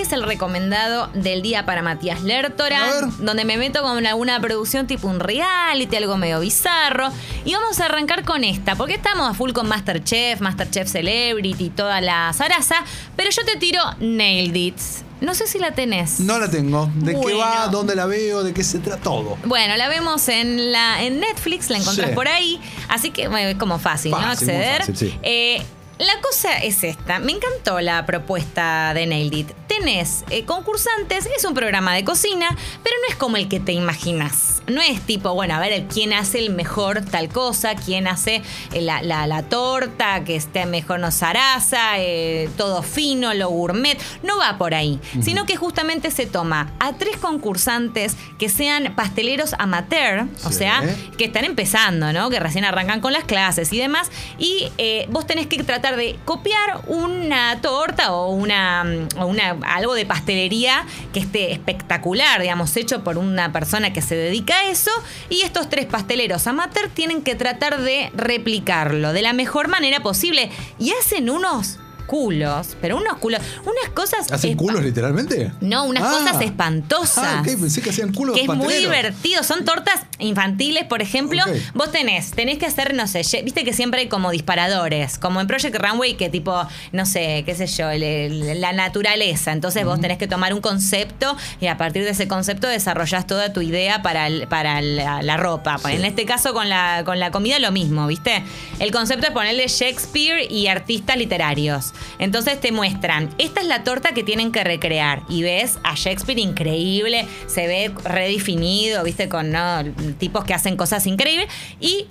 hoy es el recomendado del día para Matías Lertora, donde me meto con alguna producción tipo un reality, algo medio bizarro. Y vamos a arrancar con esta, porque estamos a full con Masterchef, Masterchef Celebrity, toda la zaraza, pero yo te tiro Nailed It. No sé si la tenés. No la tengo. ¿De qué va? ¿Dónde la veo? ¿De qué se trata? Todo. Bueno, la vemos en la en Netflix, la encontrás Sí. por ahí, así que bueno, es como fácil, ¿no? Fácil, Acceder. fácil, sí. Eh, la cosa es esta, me encantó la propuesta de Nailed It. Tenés eh, concursantes, es un programa de cocina, pero no es como el que te imaginas. No es tipo, bueno, a ver quién hace el mejor tal cosa, quién hace eh, la, la- la torta, que esté mejor no zaraza, eh, todo fino, lo gourmet. No va por ahí, sino que justamente se toma a tres concursantes que sean pasteleros amateur, o Sí. sea, que están empezando, ¿no? Que recién arrancan con las clases y demás. Y vos tenés que tratar de copiar una torta o una, o una algo de pastelería que esté espectacular, digamos, hecho por una persona que se dedica a eso. Y estos tres pasteleros amateur tienen que tratar de replicarlo de la mejor manera posible. Y hacen unos culos, pero unos culos, unas cosas. ¿Hacen culos literalmente? No, unas Ah. cosas espantosas. Ah, ok, pensé que hacían culos Que es muy divertido. Son tortas infantiles, por ejemplo. Vos tenés, tenés que hacer, no sé, viste que siempre hay como disparadores, como en Project Runway, que tipo, no sé, qué sé yo, la naturaleza. Entonces vos tenés que tomar un concepto y a partir de ese concepto desarrollás toda tu idea para, el- para la, la ropa. Sí. En este caso con la, con la comida lo mismo, ¿viste? El concepto es ponerle Shakespeare y artistas literarios. Entonces te muestran, esta es la torta que tienen que recrear y ves a Shakespeare increíble, se ve redefinido, ¿viste? Con ¿no? tipos que hacen cosas increíbles y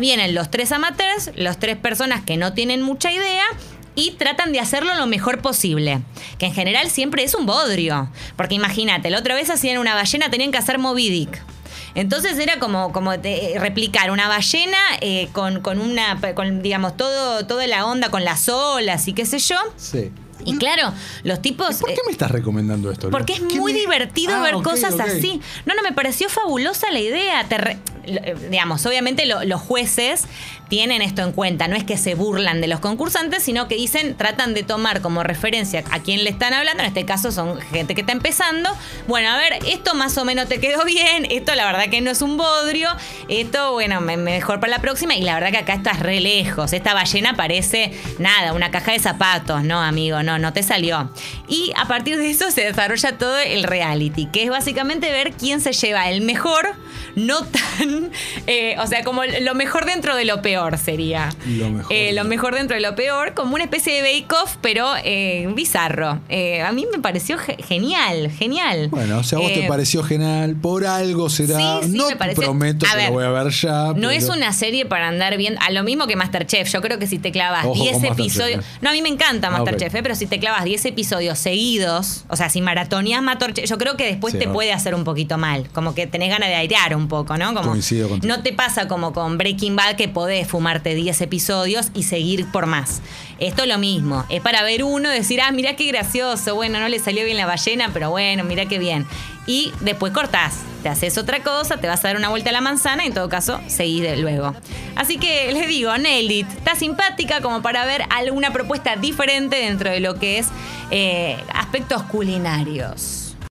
vienen los tres amateurs, los tres personas que no tienen mucha idea y tratan de hacerlo lo mejor posible. Que en general siempre es un bodrio. Porque imagínate, la otra vez hacían una ballena, tenían que hacer Moby Dick. Entonces era como, como de- replicar una ballena eh, con, con una, con, digamos, todo, toda la onda con las olas y qué sé yo. Sí. Y claro, los tipos... ¿Por qué eh, me estás recomendando esto? porque es ¿Qué muy me- divertido Ah, ver cosas así. No, no, me pareció fabulosa la idea. Te re- lo- eh, digamos, obviamente lo- los jueces tienen esto en cuenta. No es que se burlan de los concursantes, sino que dicen, tratan de tomar como referencia a quién le están hablando. En este caso son gente que está empezando. Bueno, a ver, esto más o menos te quedó bien. Esto la verdad que no es un bodrio. Esto, bueno, me- mejor para la próxima. Y la verdad que acá estás re lejos. Esta ballena parece nada, una caja de zapatos. No, amigo, no, no te salió. Y a partir de eso se desarrolla todo el reality, que es básicamente ver quién se lleva el mejor, no tan. eh, o sea, como lo mejor dentro de lo peor sería. Lo mejor. Eh, lo mejor dentro de lo peor, como una especie de bake-off, pero eh, bizarro. A mí me pareció ge- genial, genial. Bueno, si a vos te pareció genial, por algo será. Sí, sí, no me pareció- prometo que ver, lo voy a ver ya. No pero- es una serie para andar viendo. A lo mismo que Masterchef. Yo creo que si te clavas Ojo 10 con Masterchef, episodios. No, a mí me encanta Ah, Masterchef, pero si te clavas 10 episodios seguidos, o sea, si maratoneas Masterchef, yo creo que después Sí, te puede hacer un poquito mal. Como que tenés ganas de airear un poco, ¿no? Como Coincido contigo. No te pasa como con Breaking Bad que podés fumarte 10 episodios y seguir por más. Esto es lo mismo. Es para ver uno, decir, ah, mirá qué gracioso. Bueno, no le salió bien la ballena, pero bueno, mirá qué bien. Y después cortás. Te haces otra cosa, te vas a dar una vuelta a la manzana y en todo caso seguís de luego. Así que les digo, Nailed It. Está simpática como para ver alguna propuesta diferente dentro de lo que es eh, aspectos culinarios.